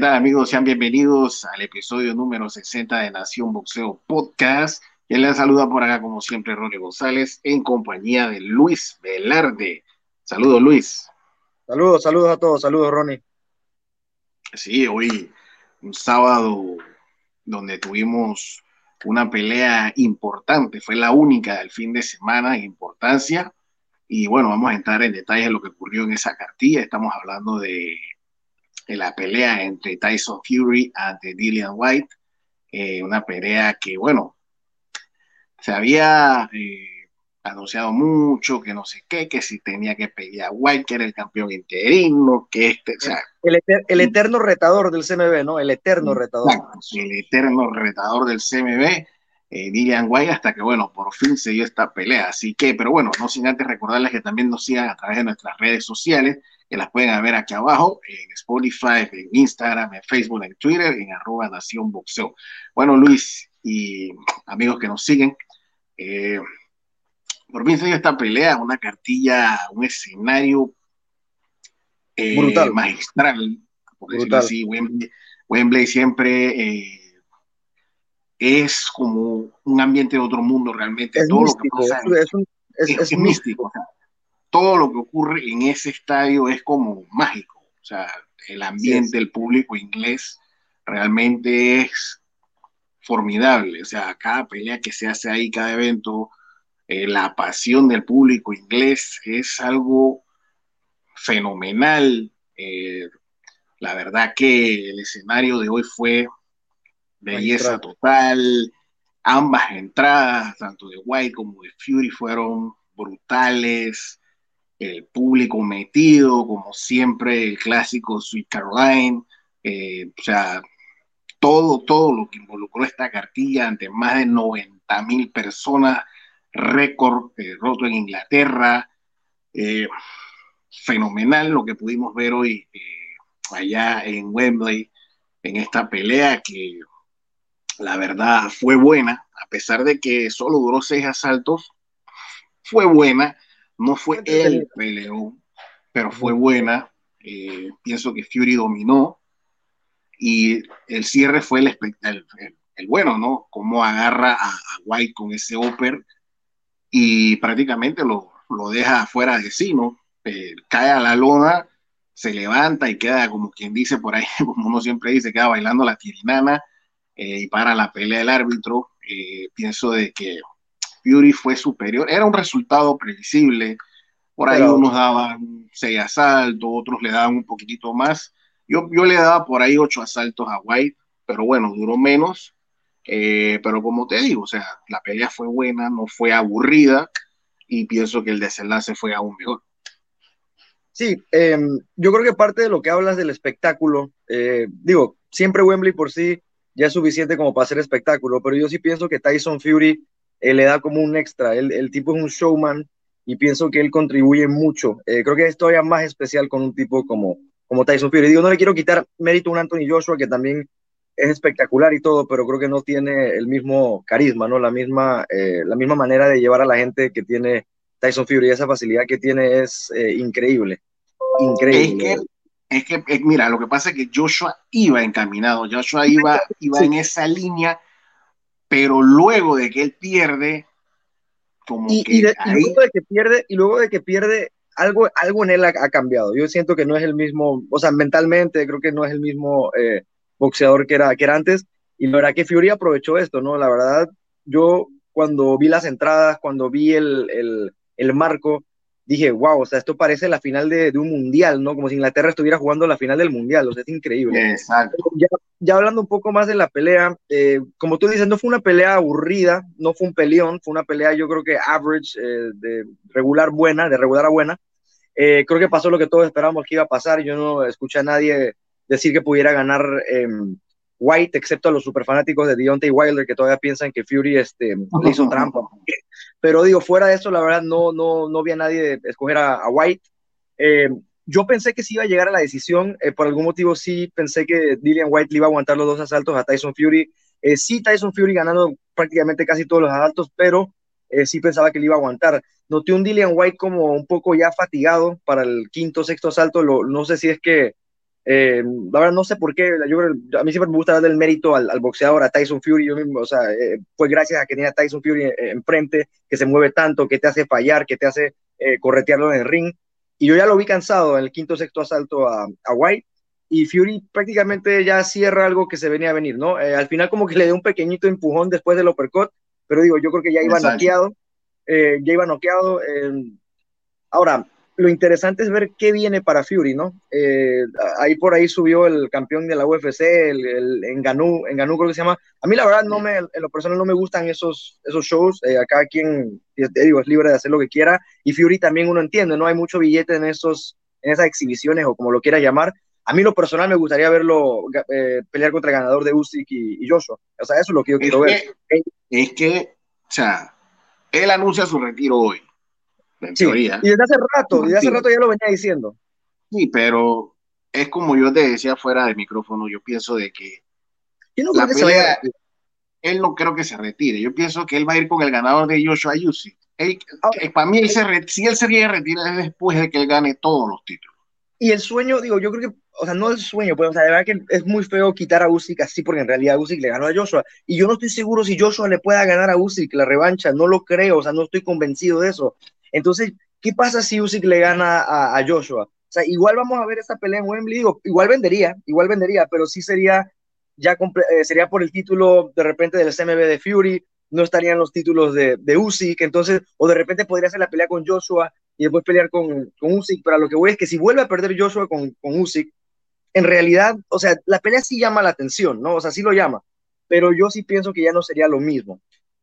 ¿Qué tal amigos? Sean bienvenidos al episodio número 60 de Nación Boxeo Podcast. Quien les saluda por acá, como siempre, Ronnie González, en compañía de Luis Velarde. Saludos, Luis. Saludos, saludos a todos. Saludos, Ronnie. Sí, hoy un sábado donde tuvimos una pelea importante, fue la única del fin de semana en importancia. Y bueno, vamos a entrar en detalles de lo que ocurrió en esa cartilla. Estamos hablando de de la pelea entre Tyson Fury ante Dillian White, eh, una pelea que, bueno, se había eh, anunciado mucho, que no sé qué, que si tenía que pelear a White, que era el campeón interino, que este, o sea... El, eterno retador del CMB, ¿no? El eterno retador. el eterno retador del CMB, eh, Dillian White, hasta que, bueno, por fin se dio esta pelea. Así que, pero bueno, no sin antes recordarles que también nos sigan a través de nuestras redes sociales, que las pueden ver aquí abajo, en Spotify, en Instagram, en Facebook, en Twitter, en arroba Nación Boxeo. Bueno, Luis y amigos que nos siguen, eh, por fin se dio esta pelea, una cartilla, un escenario eh, Brutal. magistral, por decirlo así, Wembley, siempre eh, es como un ambiente de otro mundo realmente. Es Todo místico, lo que pasa es, místico todo lo que ocurre en ese estadio es como mágico. O sea, el ambiente, el público inglés realmente es formidable. O sea, cada pelea que se hace ahí, cada evento, eh, la pasión del público inglés es algo fenomenal. Eh, la verdad que el escenario de hoy fue belleza total. Ambas entradas, tanto de White como de Fury, fueron brutales. El público metido, como siempre, el clásico Sweet Caroline, eh, o sea, todo, todo lo que involucró esta cartilla ante más de 90 mil personas, récord eh, roto en Inglaterra, eh, fenomenal lo que pudimos ver hoy allá en Wembley, en esta pelea que la verdad fue buena, a pesar de que solo duró seis asaltos, fue buena no fue el peleón, pero fue buena. Eh, pienso que Fury dominó y el cierre fue el, el, bueno, ¿no? Cómo agarra a, White con ese upper y prácticamente lo, lo deja fuera de sí, ¿no? Eh, cae a la lona, se levanta y queda como quien dice por ahí, como uno siempre dice, queda bailando la tirinana eh, y para la pelea del árbitro. pienso de que Fury fue superior. Era un resultado previsible. Por ahí unos daban seis asaltos, otros le daban un poquitito más. Yo, yo le daba por ahí ocho asaltos a White, pero bueno, duró menos. Eh, pero como te digo, o sea, la pelea fue buena, no fue aburrida y pienso que el desenlace fue aún mejor. Sí, em, yo creo que parte de lo que hablas del espectáculo, eh, digo, siempre Wembley por sí ya es suficiente como para hacer espectáculo, pero yo sí pienso que Tyson Fury él le da como un extra. El, tipo es un showman y pienso que él contribuye mucho. Eh, creo que es todavía más especial con un tipo como, como Tyson Fury. Digo, no le quiero quitar mérito a un Anthony Joshua que también es espectacular y todo, pero creo que no tiene el mismo carisma, ¿no? La misma, eh, la misma manera de llevar a la gente que tiene Tyson Fury. Esa facilidad que tiene es eh, increíble. Increíble. Es que, es que mira, lo que pasa es que Joshua iba encaminado, Joshua iba, iba en esa línea pero luego de que él pierde, como y, que luego de que pierde, y luego de que pierde, algo, algo en él ha, cambiado. Yo siento que no es el mismo, o sea, mentalmente creo que no es el mismo eh, boxeador que era, que era antes, y la verdad que Fury aprovechó esto, ¿no? La verdad, yo cuando vi las entradas, cuando vi el, el, el marco, dije, wow, o sea, esto parece la final de, de, un mundial, ¿no? Como si Inglaterra estuviera jugando la final del mundial, o sea, es increíble. Exacto. Ya, ya hablando un poco más de la pelea, eh, como tú dices, no fue una pelea aburrida, no fue un peleón, fue una pelea yo creo que average, eh, de regular buena, de regular a buena. Eh, creo que pasó lo que todos esperábamos que iba a pasar, yo no escuché a nadie decir que pudiera ganar em, White, excepto a los superfanáticos de Deontay Wilder que todavía piensan que Fury este, le hizo trampa. Pero digo, fuera de eso, la verdad, no, no, no vi a nadie escoger a, White. Eh, yo pensé que sí iba a llegar a la decisión, eh, por algún motivo sí pensé que Dillian White le iba a aguantar los dos asaltos a Tyson Fury. Eh, sí, Tyson Fury ganando prácticamente casi todos los asaltos, pero sí pensaba que le iba a aguantar. Noté un Dillian White como un poco ya fatigado para el quinto, sexto asalto. no sé si es que Eh, la verdad no sé por qué, yo, a mí siempre me gusta darle el mérito al, boxeador, a Tyson Fury, yo mismo, o sea, eh, fue gracias a que tenía Tyson Fury enfrente, que se mueve tanto, que te hace fallar, que te hace eh, corretearlo en el ring, y yo ya lo vi cansado en el quinto sexto asalto a, a White, y Fury prácticamente ya cierra algo que se venía a venir, ¿no? al final como que le dio un pequeñito empujón después del uppercut, pero digo, yo creo que ya iba noqueado, ya iba noqueado, ahora, lo interesante es ver qué viene para Fury, ¿no? Eh, ahí por ahí subió el campeón de la UFC, el, el Enganú, Enganú creo que se llama. A mí la verdad no me, en lo personal no me gustan esos, esos shows. Eh, acá quien, te digo, es libre de hacer lo que quiera. Y Fury también uno entiende, no hay mucho billete en esos, en esas exhibiciones o como lo quieras llamar. A mí lo personal me gustaría verlo eh, pelear contra el ganador de Usyk y, Joshua. O sea, eso es lo que yo quiero ver. Es que, o sea, él anuncia su retiro hoy sí, Y desde hace rato, desde hace rato ya lo venía diciendo. Sí, pero es como yo te decía fuera del micrófono, yo pienso de que, no la pelea, él no creo que se retire. Yo pienso que él va a ir con el ganador de Joshua Yusi. Ah, para mí, se si él se retira es después de que él gane todos los títulos. Y el sueño, digo, yo creo que, o sea, no el sueño, pues, o sea, de verdad que es muy feo quitar a Usyk así, porque en realidad Usyk le ganó a Joshua. Y yo no estoy seguro si Joshua le pueda ganar a Usyk la revancha, no lo creo, o sea, no estoy convencido de eso. Entonces, ¿qué pasa si Usyk le gana a, Joshua? O sea, igual vamos a ver esta pelea en Wembley, digo, igual vendería, igual vendería, pero sí sería ya eh, sería por el título de repente del SMB de Fury, no estarían los títulos de, de Usyk, entonces, o de repente podría hacer la pelea con Joshua y después pelear con, con Usyk, pero lo que voy es que si vuelve a perder Joshua con, con Usyk, en realidad, o sea, la pelea sí llama la atención, ¿no? O sea, sí lo llama, pero yo sí pienso que ya no sería lo mismo.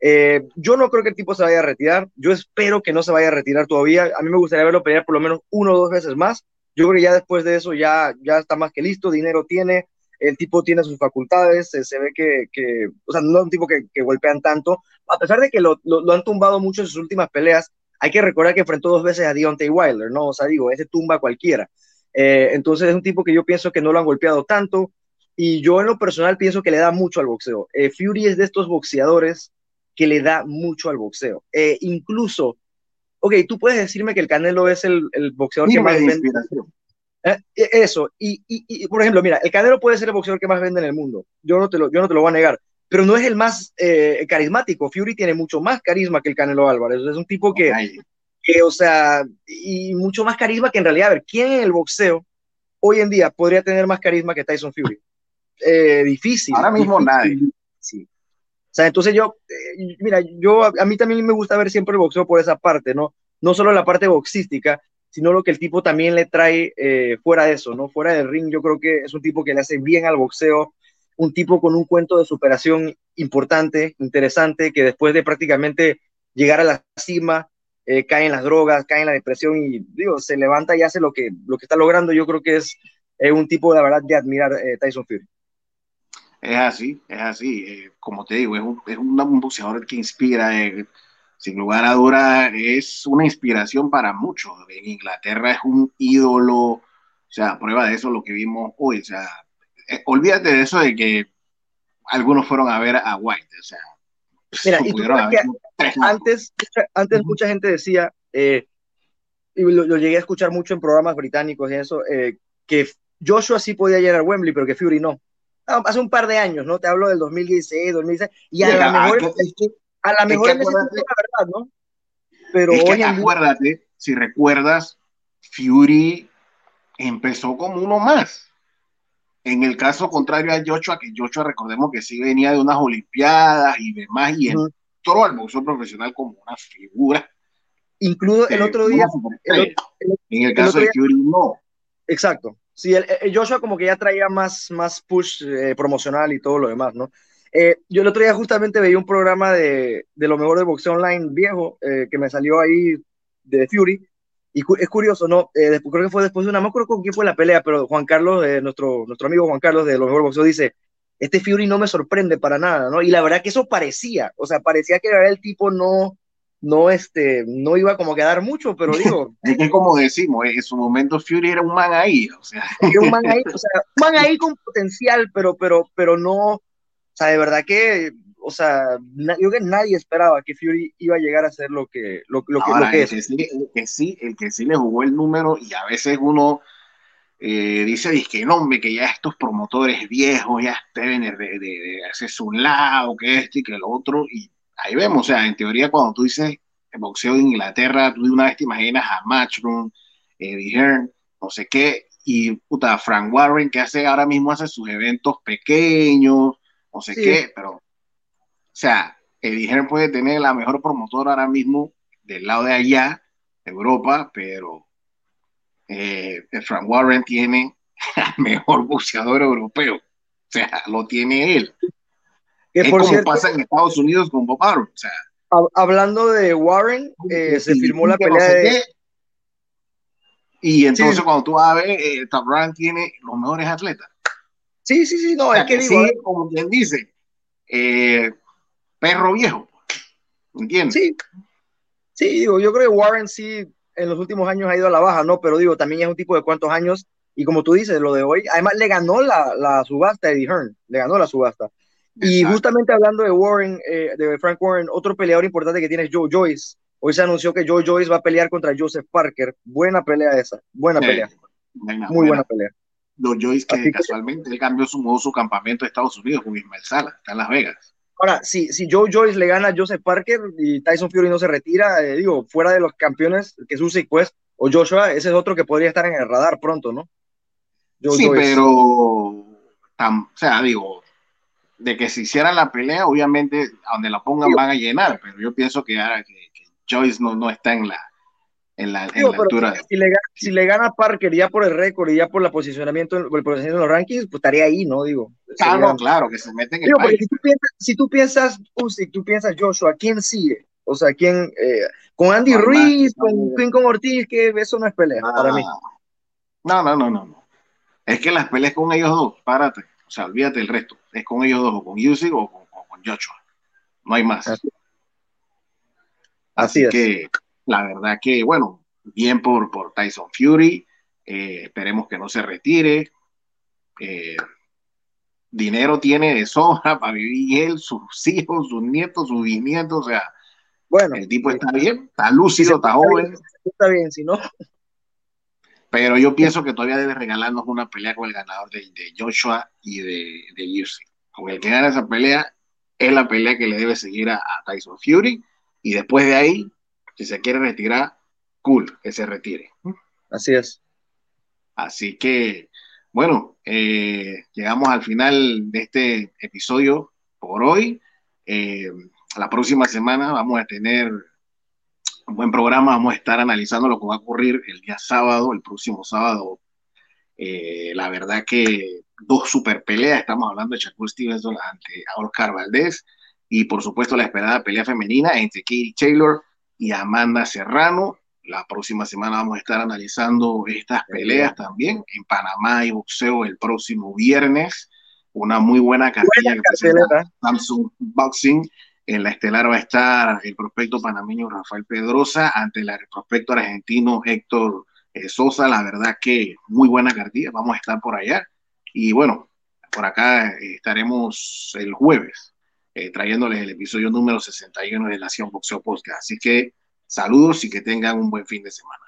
Eh, yo no creo que el tipo se vaya a retirar. Yo espero que no se vaya a retirar todavía. A mí me gustaría verlo pelear por lo menos uno o dos veces más. Yo creo que ya después de eso ya, ya está más que listo. Dinero tiene. El tipo tiene sus facultades. Se, ve que, que, o sea, no es un tipo que, que golpean tanto. A pesar de que lo, lo, han tumbado mucho en sus últimas peleas, hay que recordar que enfrentó dos veces a Deontay Wilder, ¿no? O sea, digo, ese tumba cualquiera. Eh, entonces es un tipo que yo pienso que no lo han golpeado tanto. Y yo en lo personal pienso que le da mucho al boxeo. Eh, Fury es de estos boxeadores que le da mucho al boxeo. Eh, incluso, ok, tú puedes decirme que el Canelo es el, el boxeador que más vende. Eh, e, eso, y, y, por ejemplo, mira, el Canelo puede ser el boxeador que más vende en el mundo, yo no te lo, yo no te lo voy a negar, pero no es el más eh, carismático. Fury tiene mucho más carisma que el Canelo Álvarez, es un tipo que, que, o sea, y mucho más carisma que en realidad, a ver, ¿quién en el boxeo hoy en día podría tener más carisma que Tyson Fury? difícil. Ahora mismo nadie. Sí entonces yo, eh, mira, yo, a, mí también me gusta ver siempre el boxeo por esa parte, ¿no? No solo la parte boxística, sino lo que el tipo también le trae eh, fuera de eso, ¿no? Fuera del ring, yo creo que es un tipo que le hace bien al boxeo, un tipo con un cuento de superación importante, interesante, que después de prácticamente llegar a la cima, eh, cae en las drogas, cae en la depresión y, digo, se levanta y hace lo que, lo que está logrando. Yo creo que es un tipo, la verdad, de admirar Tyson Fury. Es así, es así. Eh, como te digo, es un, es un boxeador que inspira. Eh, sin lugar a duda, es una inspiración para muchos. En Inglaterra es un ídolo. O sea, prueba de eso lo que vimos hoy. O sea, eh, olvídate de eso de que algunos fueron a ver a White. O sea, Mira, y tú que antes, antes mucha gente decía, y lo, lo, llegué a escuchar mucho en programas británicos y eso, que Joshua sí podía llegar a Wembley, pero que Fury no hace un par de años, ¿no? Te hablo del 2016, 2016, y a lo mejor, es que, a la mejor es la verdad, ¿no? Pero es que acuérdate, si recuerdas, Fury empezó como uno más. En el caso contrario a Joshua, que Joshua recordemos que sí venía de unas Olimpiadas y demás, y entró al boxeo profesional como una figura. Incluso el otro día. en el caso de Fury, no. Exacto. Sí, el, Joshua como que ya traía más, más push eh, promocional y todo lo demás, ¿no? Eh, yo el otro día justamente veía un programa de, de lo mejor de boxeo online viejo eh, que me salió ahí de Fury. Y es curioso, ¿no? Después, creo que fue después de una, no acuerdo con quién fue la pelea, pero Juan Carlos, nuestro, nuestro amigo Juan Carlos de lo mejor boxeo dice, este Fury no me sorprende para nada, ¿no? Y la verdad que eso parecía, o sea, parecía que el tipo no, no, este, no iba como a quedar mucho, pero digo. es que como decimos, en su momento Fury era un man ahí, o sea. un man ahí, o sea, un man ahí con potencial, pero, pero, pero no, o sea, de verdad que, o sea, yo creo que nadie esperaba que Fury iba a llegar a ser lo que, lo, lo que, lo que es. el que sí, el que sí le jugó el número y a veces uno eh, dice que no, hombre, que ya estos promotores viejos ya deben de, de, hacerse un lado, que este y que el otro, y ahí vemos, o sea, en teoría cuando tú dices el boxeo de Inglaterra, tú de una vez te imaginas a Matchroom, Eddie Hearn, no sé qué, y puta, Frank Warren que hace ahora mismo hace sus eventos pequeños, no sé qué, pero, o sea, Eddie Hearn puede tener la mejor promotora ahora mismo del lado de allá, Europa, pero eh, Frank Warren tiene al mejor boxeador europeo. O sea, lo tiene él. Es como pasa en Estados Unidos con Bob Arum. O sea, hablando de Warren, eh, se firmó la pelea de... Y entonces cuando tú vas a ver, eh, Top tiene los mejores atletas. Sí, sí, sí, no, es que, digo, sí, como quien dice, eh, perro viejo, ¿entiendes? Sí, sí, digo, yo creo que Warren sí en los últimos años ha ido a la baja, ¿no? Pero digo, también es un tipo de cuántos años, y como tú dices, lo de hoy, además le ganó la, la subasta Eddie Hearn, le ganó la subasta. Y justamente hablando de Warren, eh, de Frank Warren, otro peleador importante que tiene es Joe Joyce. Hoy se anunció que Joe Joyce va a pelear contra Joseph Parker. Buena pelea esa, buena pelea. Muy buena, pelea. Joe Joyce que casualmente él cambió su modo su campamento de Estados Unidos con Ismael Sala, está en Las Vegas. Ahora, si, si Joe Joyce le gana a Joseph Parker y Tyson Fury no se retira, eh, digo, fuera de los campeones, que es Usyk, pues, o Joshua, ese es otro que podría estar en el radar pronto, ¿no? sí, pero, o sea, digo, de que se hiciera la pelea, obviamente, donde la pongan van a llenar, pero yo pienso que, ahora que, Joyce no, no está en la, en la, altura. Si, le, si, le, gana Parker ya por el récord y ya por la posicionamiento, el posicionamiento en los rankings, pues estaría ahí, ¿no? Digo. Claro, claro, que se meten en el si tú piensas, si tú piensas, tú piensas Joshua, ¿quién sigue? O sea, ¿quién? Eh, con Andy Ruiz, con Ortiz, que eso no es pelea para mí. No, no, no, no. Es que las peleas con ellos dos, párate. O sea, olvídate del resto. Es con ellos dos, o con Usyk o con, Joshua. No hay más. Así, es. que la verdad que, bueno, bien por, por Tyson Fury. Eh, esperemos que no se retire. Eh, dinero tiene de sobra para vivir él, sus hijos, sus nietos, sus bisnietos. O sea, bueno, el tipo está bien, está lúcido, está joven. Está bien, si no. Pero yo pienso que todavía debe regalarnos una pelea con el ganador de, Joshua y de, de Con el que gana esa pelea es la pelea que le debe seguir a, Tyson Fury. Y después de ahí, si se quiere retirar, cool, que se retire. Así es. Así que, bueno, eh, llegamos al final de este episodio por hoy. Eh, la próxima semana vamos a tener un buen programa. Vamos a estar analizando lo que va a ocurrir el día sábado, el próximo sábado. Eh, la verdad que dos super peleas. Estamos hablando de Shakur Stevenson ante Oscar Valdés y por supuesto la esperada pelea femenina entre Katie Taylor y Amanda Serrano. La próxima semana vamos a estar analizando estas peleas también en Panamá y boxeo el próximo viernes. Una muy buena cartilla que presenta Samsung Boxing en la estelar va a estar el prospecto panameño Rafael Pedrosa ante el prospecto argentino Héctor eh, Sosa. La verdad que muy buena cartilla. Vamos a estar por allá. Y bueno, por acá eh, estaremos el jueves eh, trayéndoles el episodio número 61 de Nación Boxeo Podcast. Así que saludos y que tengan un buen fin de semana.